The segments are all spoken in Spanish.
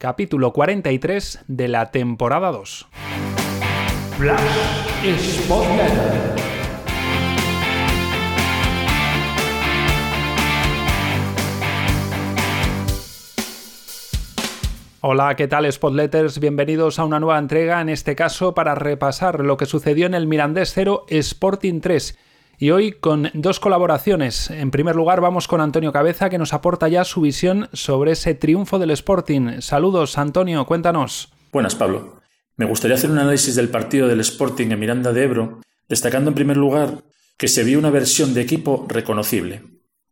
capítulo 43 de la temporada 2. Hola, ¿qué tal Spotletters? Bienvenidos a una nueva entrega, en este caso para repasar lo que sucedió en el Mirandés 0 Sporting 3 y hoy con dos colaboraciones. En primer lugar vamos con Antonio Cabeza que nos aporta ya su visión sobre ese triunfo del Sporting. Saludos Antonio, cuéntanos. Buenas Pablo. Me gustaría hacer un análisis del partido del Sporting en Miranda de Ebro, destacando en primer lugar que se vio una versión de equipo reconocible.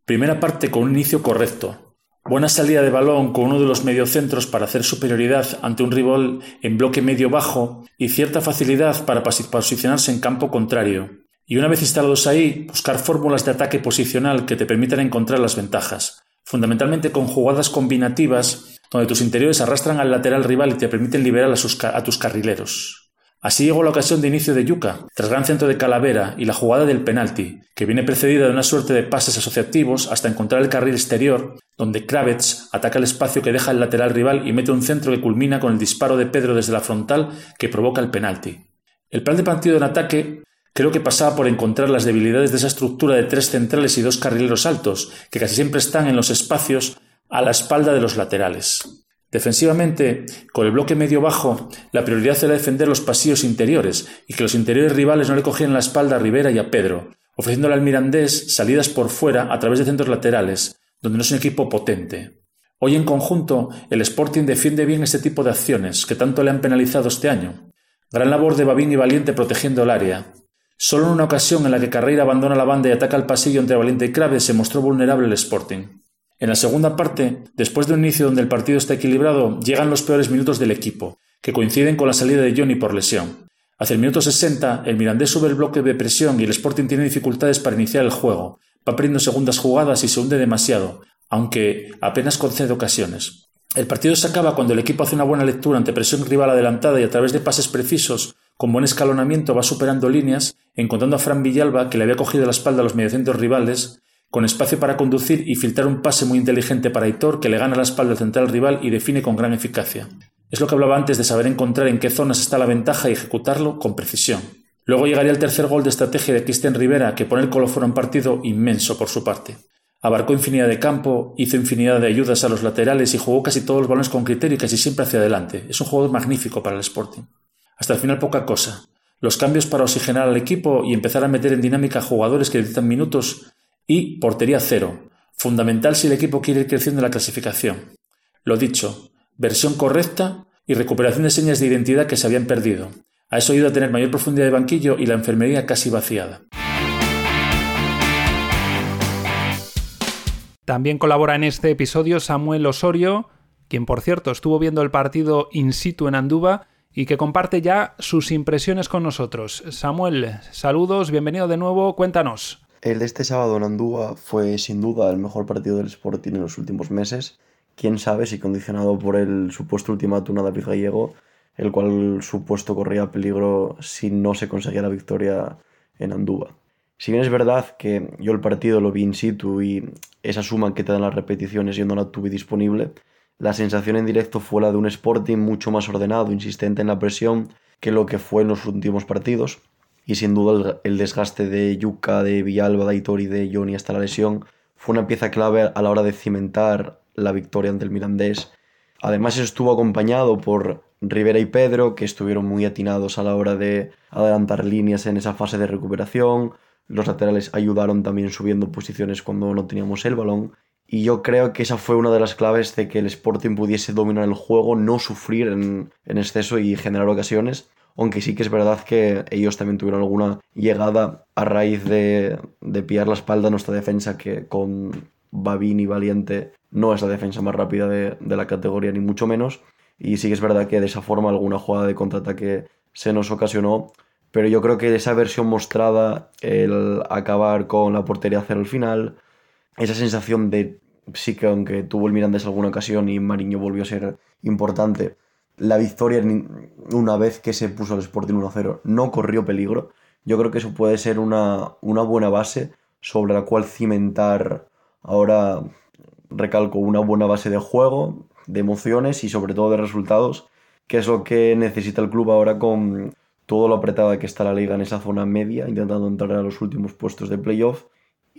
Primera parte con un inicio correcto, Buena salida de balón con uno de los mediocentros para hacer superioridad ante un rival en bloque medio-bajo y cierta facilidad para posicionarse en campo contrario. Y una vez instalados ahí, buscar fórmulas de ataque posicional que te permitan encontrar las ventajas, fundamentalmente con jugadas combinativas donde tus interiores arrastran al lateral rival y te permiten liberar a, tus carrileros. Así llegó la ocasión de inicio de Yuca, tras gran centro de Calavera y la jugada del penalti, que viene precedida de una suerte de pases asociativos hasta encontrar el carril exterior, donde Kravets ataca el espacio que deja el lateral rival y mete un centro que culmina con el disparo de Pedro desde la frontal que provoca el penalti. El plan de partido en ataque Creo que pasaba por encontrar las debilidades de esa estructura de tres centrales y dos carrileros altos, que casi siempre están en los espacios a la espalda de los laterales. Defensivamente, con el bloque medio-bajo, la prioridad era defender los pasillos interiores y que los interiores rivales no le cogieran la espalda a Rivera y a Pedro, ofreciéndole al Mirandés salidas por fuera a través de centros laterales, donde no es un equipo potente. Hoy en conjunto, el Sporting defiende bien este tipo de acciones que tanto le han penalizado este año. Gran labor de Babín y Valiente protegiendo el área, Solo en una ocasión en la que Carreira abandona la banda y ataca el pasillo entre Valiente y Crave se mostró vulnerable el Sporting. En la segunda parte, después de un inicio donde el partido está equilibrado, llegan los peores minutos del equipo, que coinciden con la salida de Johnny por lesión. Hacia el minuto 60, el Mirandés sube el bloque de presión y el Sporting tiene dificultades para iniciar el juego. Va perdiendo segundas jugadas y se hunde demasiado, aunque apenas concede ocasiones. El partido se acaba cuando el equipo hace una buena lectura ante presión rival adelantada y a través de pases precisos con buen escalonamiento va superando líneas, encontrando a Fran Villalba, que le había cogido la espalda a los mediocentros rivales, con espacio para conducir y filtrar un pase muy inteligente para Hitor, que le gana la espalda al central rival y define con gran eficacia. Es lo que hablaba antes de saber encontrar en qué zonas está la ventaja y ejecutarlo con precisión. Luego llegaría el tercer gol de estrategia de Cristian Rivera, que pone el colofón a un partido inmenso por su parte. Abarcó infinidad de campo, hizo infinidad de ayudas a los laterales y jugó casi todos los balones con criterio y casi siempre hacia adelante. Es un jugador magnífico para el Sporting. Hasta el final poca cosa. Los cambios para oxigenar al equipo y empezar a meter en dinámica jugadores que necesitan minutos y portería cero, fundamental si el equipo quiere ir creciendo en la clasificación. Lo dicho, versión correcta y recuperación de señas de identidad que se habían perdido. A eso ayuda a tener mayor profundidad de banquillo y la enfermería casi vaciada. También colabora en este episodio Samuel Osorio, quien por cierto estuvo viendo el partido in situ en Andúba y que comparte ya sus impresiones con nosotros. Samuel, saludos, bienvenido de nuevo, cuéntanos. El de este sábado en Andúa fue sin duda el mejor partido del Sporting en los últimos meses. Quién sabe si condicionado por el supuesto ultimátum a David Gallego, el cual supuesto corría peligro si no se conseguía la victoria en Andúa. Si bien es verdad que yo el partido lo vi in situ y esa suma que te dan las repeticiones yo no la tuve disponible, la sensación en directo fue la de un Sporting mucho más ordenado, insistente en la presión, que lo que fue en los últimos partidos. Y sin duda el, desgaste de Yuka, de Villalba, de Aitor de Johnny hasta la lesión fue una pieza clave a la hora de cimentar la victoria ante el Mirandés. Además estuvo acompañado por Rivera y Pedro, que estuvieron muy atinados a la hora de adelantar líneas en esa fase de recuperación. Los laterales ayudaron también subiendo posiciones cuando no teníamos el balón. Y yo creo que esa fue una de las claves de que el Sporting pudiese dominar el juego, no sufrir en, exceso y generar ocasiones. Aunque sí que es verdad que ellos también tuvieron alguna llegada a raíz de, de pillar la espalda a nuestra defensa, que con Babín y Valiente no es la defensa más rápida de, la categoría, ni mucho menos. Y sí que es verdad que de esa forma alguna jugada de contraataque se nos ocasionó. Pero yo creo que esa versión mostrada, el acabar con la portería cero al final, esa sensación de sí que aunque tuvo el Mirandés alguna ocasión y Mariño volvió a ser importante, la victoria una vez que se puso el Sporting 1-0 no corrió peligro. Yo creo que eso puede ser una, una buena base sobre la cual cimentar ahora, recalco, una buena base de juego, de emociones y sobre todo de resultados, que es lo que necesita el club ahora con todo lo apretada que está la liga en esa zona media, intentando entrar a los últimos puestos de playoff.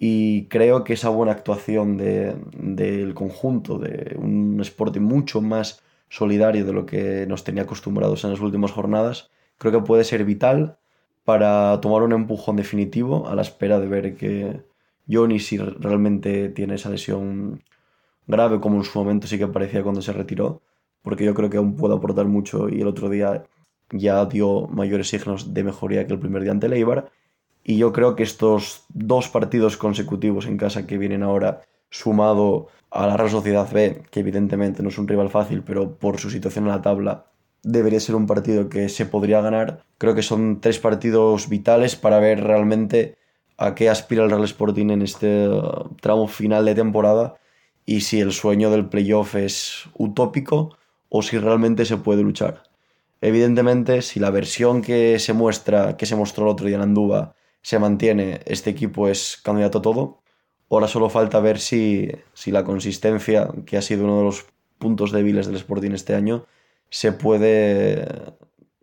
Y creo que esa buena actuación del conjunto, de un Sporting mucho más solidario de lo que nos tenía acostumbrados en las últimas jornadas, creo que puede ser vital para tomar un empujón definitivo a la espera de ver que Johnny si realmente tiene esa lesión grave como en su momento sí que parecía cuando se retiró, porque yo creo que aún puede aportar mucho y el otro día ya dio mayores signos de mejoría que el primer día ante Leibar. Y yo creo que estos dos partidos consecutivos en casa que vienen ahora, sumado a la Real Sociedad B, que evidentemente no es un rival fácil, pero por su situación en la tabla debería ser un partido que se podría ganar. Creo que son tres partidos vitales para ver realmente a qué aspira el Real Sporting en este uh, tramo final de temporada y si el sueño del playoff es utópico o si realmente se puede luchar. Evidentemente, si la versión que se muestra, que se mostró el otro día en Andúba, se mantiene, este equipo es candidato a todo. Ahora solo falta ver si, si la consistencia, que ha sido uno de los puntos débiles del Sporting este año, se puede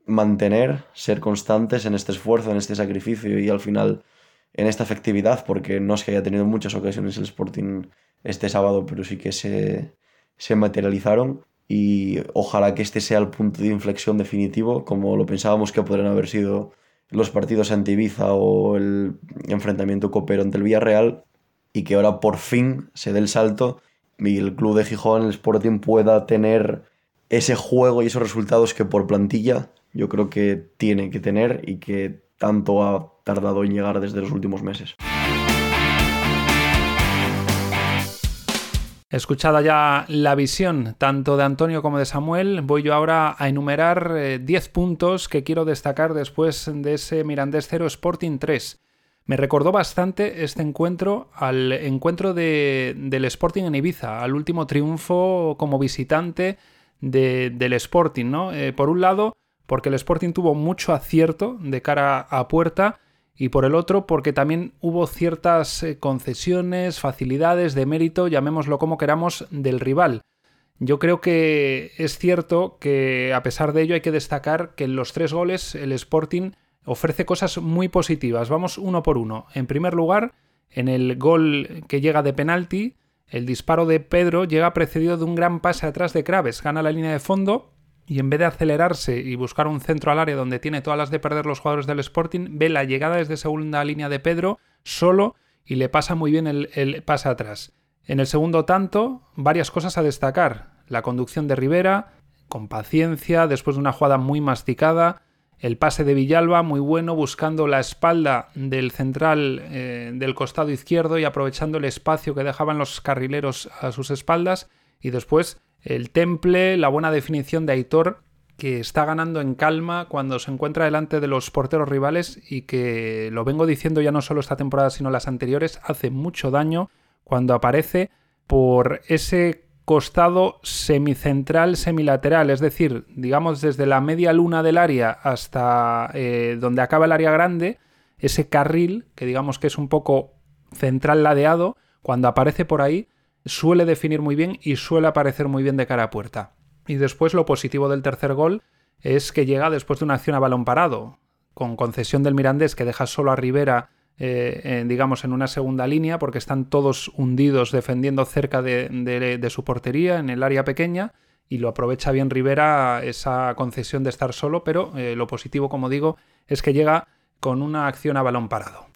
mantener, ser constantes en este esfuerzo, en este sacrificio y al final en esta efectividad, porque no es que haya tenido muchas ocasiones el Sporting este sábado, pero sí que se, se materializaron y ojalá que este sea el punto de inflexión definitivo, como lo pensábamos que podrían haber sido los partidos ante Ibiza o el enfrentamiento copero ante el Villarreal, y que ahora por fin se dé el salto y el club de Gijón, el Sporting, pueda tener ese juego y esos resultados que por plantilla yo creo que tiene que tener y que tanto ha tardado en llegar desde los últimos meses. Escuchada ya la visión tanto de Antonio como de Samuel, voy yo ahora a enumerar 10 eh, puntos que quiero destacar después de ese Mirandés 0 Sporting 3. Me recordó bastante este encuentro al encuentro del Sporting en Ibiza, al último triunfo como visitante del Sporting, ¿no? Eh, por un lado, porque el Sporting tuvo mucho acierto de cara a puerta y por el otro porque también hubo ciertas eh, concesiones, facilidades de mérito, llamémoslo como queramos, del rival. Yo creo que es cierto que a pesar de ello hay que destacar que en los tres goles el Sporting ofrece cosas muy positivas. Vamos uno por uno. En primer lugar, en el gol que llega de penalti, el disparo de Pedro llega precedido de un gran pase atrás de Craves, gana la línea de fondo y en vez de acelerarse y buscar un centro al área donde tiene todas las de perder los jugadores del Sporting, ve la llegada desde segunda línea de Pedro solo y le pasa muy bien el, el pase atrás. En el segundo tanto, varias cosas a destacar. La conducción de Rivera, con paciencia, después de una jugada muy masticada, el pase de Villalba, muy bueno, buscando la espalda del central eh, del costado izquierdo y aprovechando el espacio que dejaban los carrileros a sus espaldas. Y después el temple, la buena definición de Aitor, que está ganando en calma cuando se encuentra delante de los porteros rivales y que, lo vengo diciendo ya no solo esta temporada, sino las anteriores, hace mucho daño cuando aparece por ese costado semicentral semilateral, es decir, digamos desde la media luna del área hasta eh, donde acaba el área grande, ese carril, que digamos que es un poco central ladeado, cuando aparece por ahí, suele definir muy bien y suele aparecer muy bien de cara a puerta. Y después lo positivo del tercer gol es que llega después de una acción a balón parado, con concesión del Mirandés que deja solo a Rivera eh, digamos, en una segunda línea, porque están todos hundidos defendiendo cerca de, su portería, en el área pequeña, y lo aprovecha bien Rivera esa concesión de estar solo, pero eh, lo positivo, como digo, es que llega con una acción a balón parado.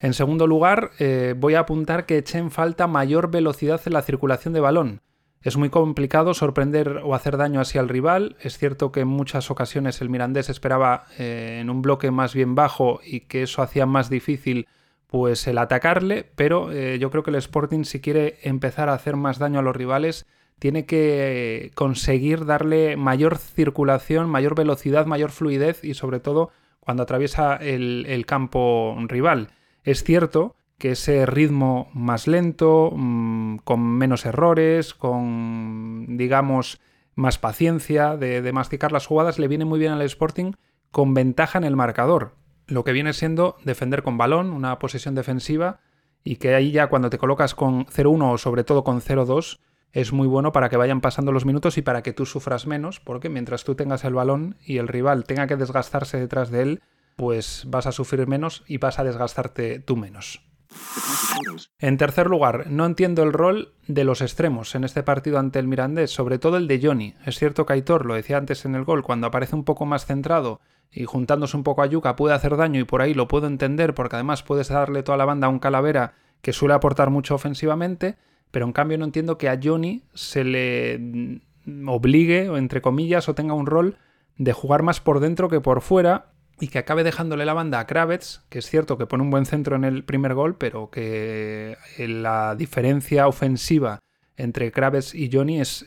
En segundo lugar, eh, voy a apuntar que eché en falta mayor velocidad en la circulación de balón. Es muy complicado sorprender o hacer daño así al rival. Es cierto que en muchas ocasiones el Mirandés esperaba eh, en un bloque más bien bajo y que eso hacía más difícil pues el atacarle, pero eh, yo creo que el Sporting si quiere empezar a hacer más daño a los rivales tiene que conseguir darle mayor circulación, mayor velocidad, mayor fluidez y sobre todo cuando atraviesa el campo rival. Es cierto que ese ritmo más lento, mm, con menos errores, con, digamos, más paciencia de, masticar las jugadas, le viene muy bien al Sporting con ventaja en el marcador. Lo que viene siendo defender con balón, una posesión defensiva, y que ahí ya cuando te colocas con 0-1 o sobre todo con 0-2, es muy bueno para que vayan pasando los minutos y para que tú sufras menos, porque mientras tú tengas el balón y el rival tenga que desgastarse detrás de él, pues vas a sufrir menos y vas a desgastarte tú menos. En tercer lugar, no entiendo el rol de los extremos en este partido ante el Mirandés, sobre todo el de Johnny. Es cierto que Aitor, lo decía antes en el gol, cuando aparece un poco más centrado y juntándose un poco a Yuca puede hacer daño y por ahí lo puedo entender porque además puedes darle toda la banda a un calavera que suele aportar mucho ofensivamente, pero en cambio no entiendo que a Johnny se le obligue, o entre comillas, o tenga un rol de jugar más por dentro que por fuera y que acabe dejándole la banda a Kravets, que es cierto que pone un buen centro en el primer gol, pero que eh, la diferencia ofensiva entre Kravets y Johnny es,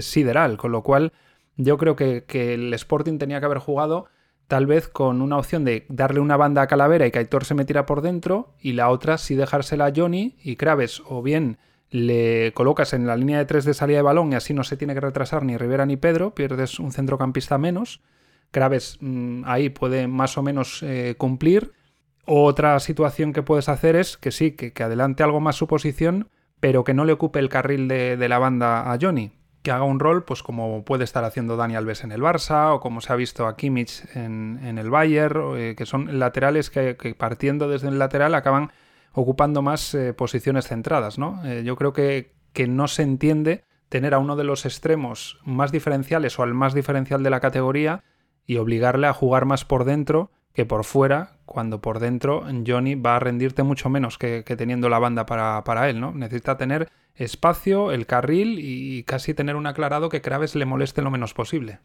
sideral, con lo cual yo creo que, el Sporting tenía que haber jugado tal vez con una opción de darle una banda a Calavera y que Aitor se metiera por dentro, y la otra sí dejársela a Johnny y Kravets, o bien le colocas en la línea de tres de salida de balón y así no se tiene que retrasar ni Rivera ni Pedro, pierdes un centrocampista menos, Graves mm, ahí puede más o menos eh, cumplir. Otra situación que puedes hacer es que sí, que, adelante algo más su posición, pero que no le ocupe el carril de, la banda a Johnny. Que haga un rol, pues como puede estar haciendo Dani Alves en el Barça, o como se ha visto a Kimmich en, el Bayern, eh, que son laterales que, partiendo desde el lateral acaban ocupando más eh, posiciones centradas. ¿no? yo creo que, que no se entiende tener a uno de los extremos más diferenciales o al más diferencial de la categoría y obligarle a jugar más por dentro que por fuera, cuando por dentro Johnny va a rendirte mucho menos que, teniendo la banda para, él, ¿no? Necesita tener espacio, el carril y casi tener un aclarado que Kraves le moleste lo menos posible.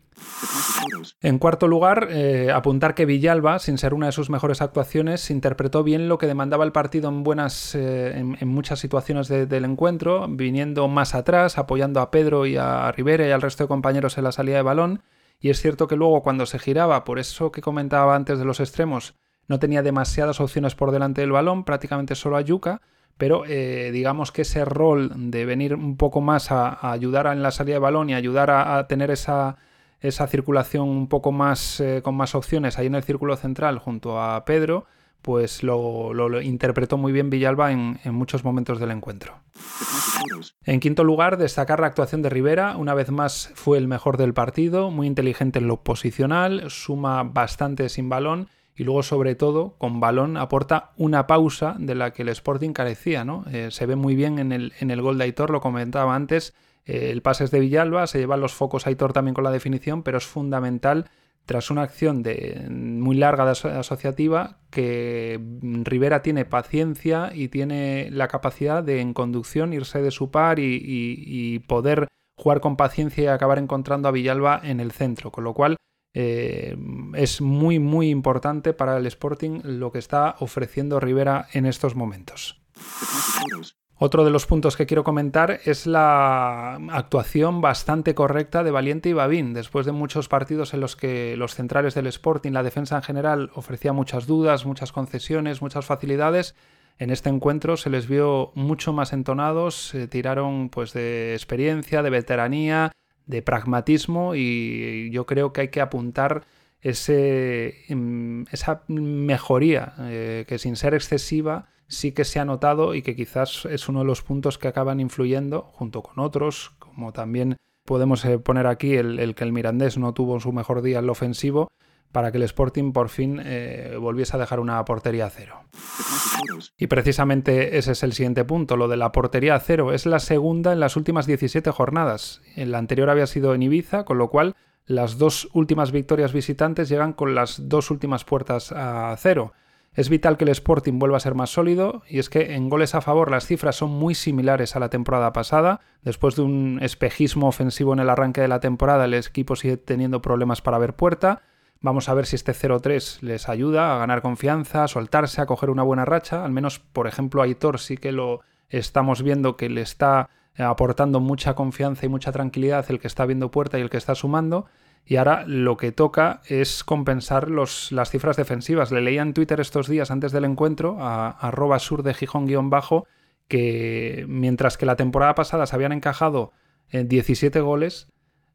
En cuarto lugar, eh, apuntar que Villalba, sin ser una de sus mejores actuaciones, interpretó bien lo que demandaba el partido en buenas, eh, en, muchas situaciones del encuentro, viniendo más atrás, apoyando a Pedro y a Rivera y al resto de compañeros en la salida de balón y es cierto que luego cuando se giraba, por eso que comentaba antes de los extremos, no tenía demasiadas opciones por delante del balón, prácticamente solo a Yuka, pero eh, digamos que ese rol de venir un poco más a, ayudar en la salida de balón y ayudar a, tener esa, esa, circulación un poco más eh, con más opciones ahí en el círculo central junto a Pedro, pues lo, interpretó muy bien Villalba en, muchos momentos del encuentro. En quinto lugar, destacar la actuación de Rivera. Una vez más fue el mejor del partido, muy inteligente en lo posicional, suma bastante sin balón y luego sobre todo con balón aporta una pausa de la que el Sporting carecía. ¿no? Eh, se ve muy bien en el, en el gol de Aitor, lo comentaba antes. Eh, el pase es de Villalba, se llevan los focos Aitor también con la definición, pero es fundamental tras una acción de, muy larga de asociativa, que Rivera tiene paciencia y tiene la capacidad de en conducción irse de su par y, poder jugar con paciencia y acabar encontrando a Villalba en el centro. Con lo cual eh, es muy muy importante para el Sporting lo que está ofreciendo Rivera en estos momentos. Otro de los puntos que quiero comentar es la actuación bastante correcta de Valiente y Babín. Después de muchos partidos en los que los centrales del Sporting, la defensa en general, ofrecía muchas dudas, muchas concesiones, muchas facilidades, en este encuentro se les vio mucho más entonados, se tiraron pues de experiencia, de veteranía, de pragmatismo y yo creo que hay que apuntar ese, mm, esa mejoría eh, que sin ser excesiva sí que se ha notado y que quizás es uno de los puntos que acaban influyendo, junto con otros, como también podemos eh, poner aquí el, que el Mirandés no tuvo su mejor día en lo ofensivo, para que el Sporting por fin eh, volviese a dejar una portería a cero. Y precisamente ese es el siguiente punto, lo de la portería a cero. Es la segunda en las últimas 17 jornadas. En la anterior había sido en Ibiza, con lo cual las dos últimas victorias visitantes llegan con las dos últimas puertas a cero. Es vital que el Sporting vuelva a ser más sólido y es que en goles a favor las cifras son muy similares a la temporada pasada. Después de un espejismo ofensivo en el arranque de la temporada, el equipo sigue teniendo problemas para ver puerta. Vamos a ver si este 0-3 les ayuda a ganar confianza, a soltarse, a coger una buena racha. Al menos, por ejemplo, Aitor sí que lo estamos viendo que le está aportando mucha confianza y mucha tranquilidad el que está viendo puerta y el que está sumando. Y ahora lo que toca es compensar los, las cifras defensivas. Le leía en Twitter estos días antes del encuentro a, arroba sur de Gijón bajo que mientras que la temporada pasada se habían encajado 17 eh, goles,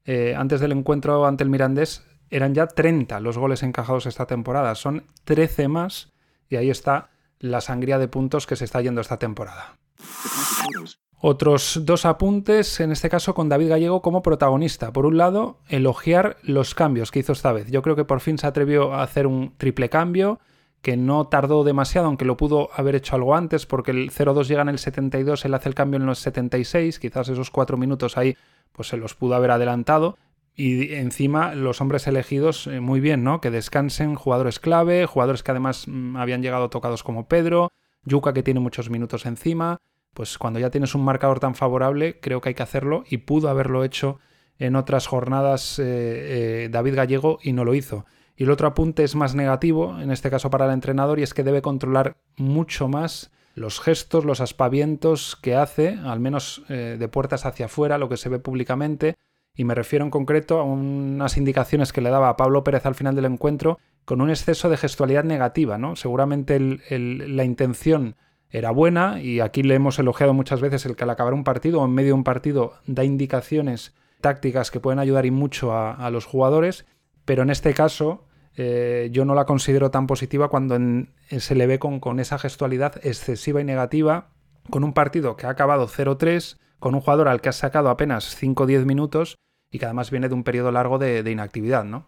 eh, antes del encuentro ante el Mirandés eran ya 30 los goles encajados esta temporada. Son 13 más y ahí está la sangría de puntos que se está yendo esta temporada. Otros dos apuntes, en este caso con David Gallego como protagonista. Por un lado, elogiar los cambios que hizo esta vez. Yo creo que por fin se atrevió a hacer un triple cambio, que no tardó demasiado, aunque lo pudo haber hecho algo antes, porque el 0-2 llega en el 72, él hace el cambio en los 76, quizás esos cuatro minutos ahí pues se los pudo haber adelantado. Y encima los hombres elegidos eh, muy bien, ¿no? Que descansen jugadores clave, jugadores que además mm, habían llegado tocados como Pedro, Yuka que tiene muchos minutos encima, pues cuando ya tienes un marcador tan favorable, creo que hay que hacerlo y pudo haberlo hecho en otras jornadas eh, eh, David Gallego y no lo hizo. Y el otro apunte es más negativo, en este caso para el entrenador, y es que debe controlar mucho más los gestos, los aspavientos que hace, al menos de puertas hacia afuera, lo que se ve públicamente, y me refiero en concreto a unas indicaciones que le daba a Pablo Pérez al final del encuentro con un exceso de gestualidad negativa, ¿no? Seguramente la intención era buena y aquí le hemos elogiado muchas veces el que al acabar un partido o en medio de un partido da indicaciones tácticas que pueden ayudar y mucho a, los jugadores, pero en este caso eh, yo no la considero tan positiva cuando se le ve con, con esa gestualidad excesiva y negativa, con un partido que ha acabado 0-3, con un jugador al que has sacado apenas 5 o 10 minutos y que además viene de un periodo largo de, inactividad, ¿no?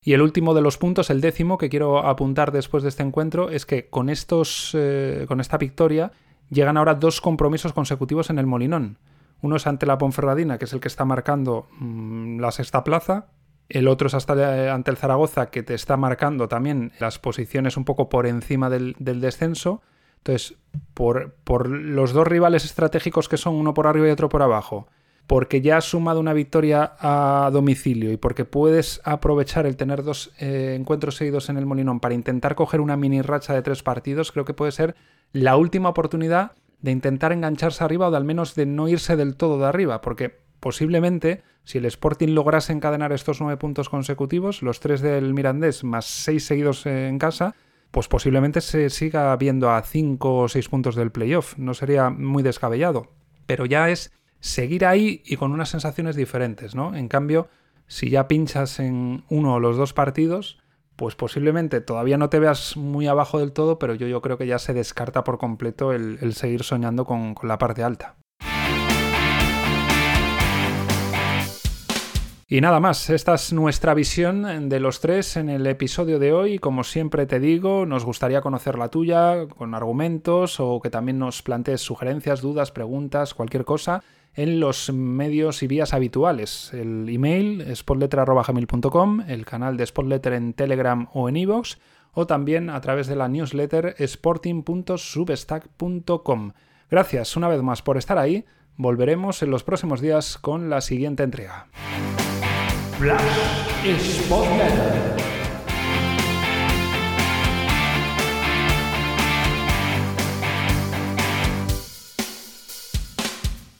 Y el último de los puntos, el décimo, que quiero apuntar después de este encuentro, es que con, estos, eh, con esta victoria llegan ahora dos compromisos consecutivos en el Molinón. Uno es ante la Ponferradina, que es el que está marcando mm, la sexta plaza. El otro es hasta eh, ante el Zaragoza, que te está marcando también las posiciones un poco por encima del, del descenso. Entonces, por, los dos rivales estratégicos que son uno por arriba y otro por abajo, porque ya has sumado una victoria a domicilio y porque puedes aprovechar el tener dos eh, encuentros seguidos en el Molinón para intentar coger una mini racha de tres partidos, creo que puede ser la última oportunidad de intentar engancharse arriba o de al menos de no irse del todo de arriba, porque posiblemente si el Sporting lograse encadenar estos nueve puntos consecutivos, los tres del Mirandés más seis seguidos en casa, pues posiblemente se siga viendo a cinco o seis puntos del playoff. No sería muy descabellado. Pero ya es seguir ahí y con unas sensaciones diferentes, ¿no? En cambio, si ya pinchas en uno o los dos partidos, pues posiblemente todavía no te veas muy abajo del todo, pero yo, yo creo que ya se descarta por completo el, seguir soñando con la parte alta. Y nada más, esta es nuestra visión de los tres en el episodio de hoy. Como siempre te digo, nos gustaría conocer la tuya con argumentos o que también nos plantees sugerencias, dudas, preguntas, cualquier cosa en los medios y vías habituales. El email spotletter.gmail.com, el canal de Spotletter en Telegram o en iVoox, o también a través de la newsletter sporting.substack.com. Gracias una vez más por estar ahí. Volveremos en los próximos días con la siguiente entrega. Spotletter.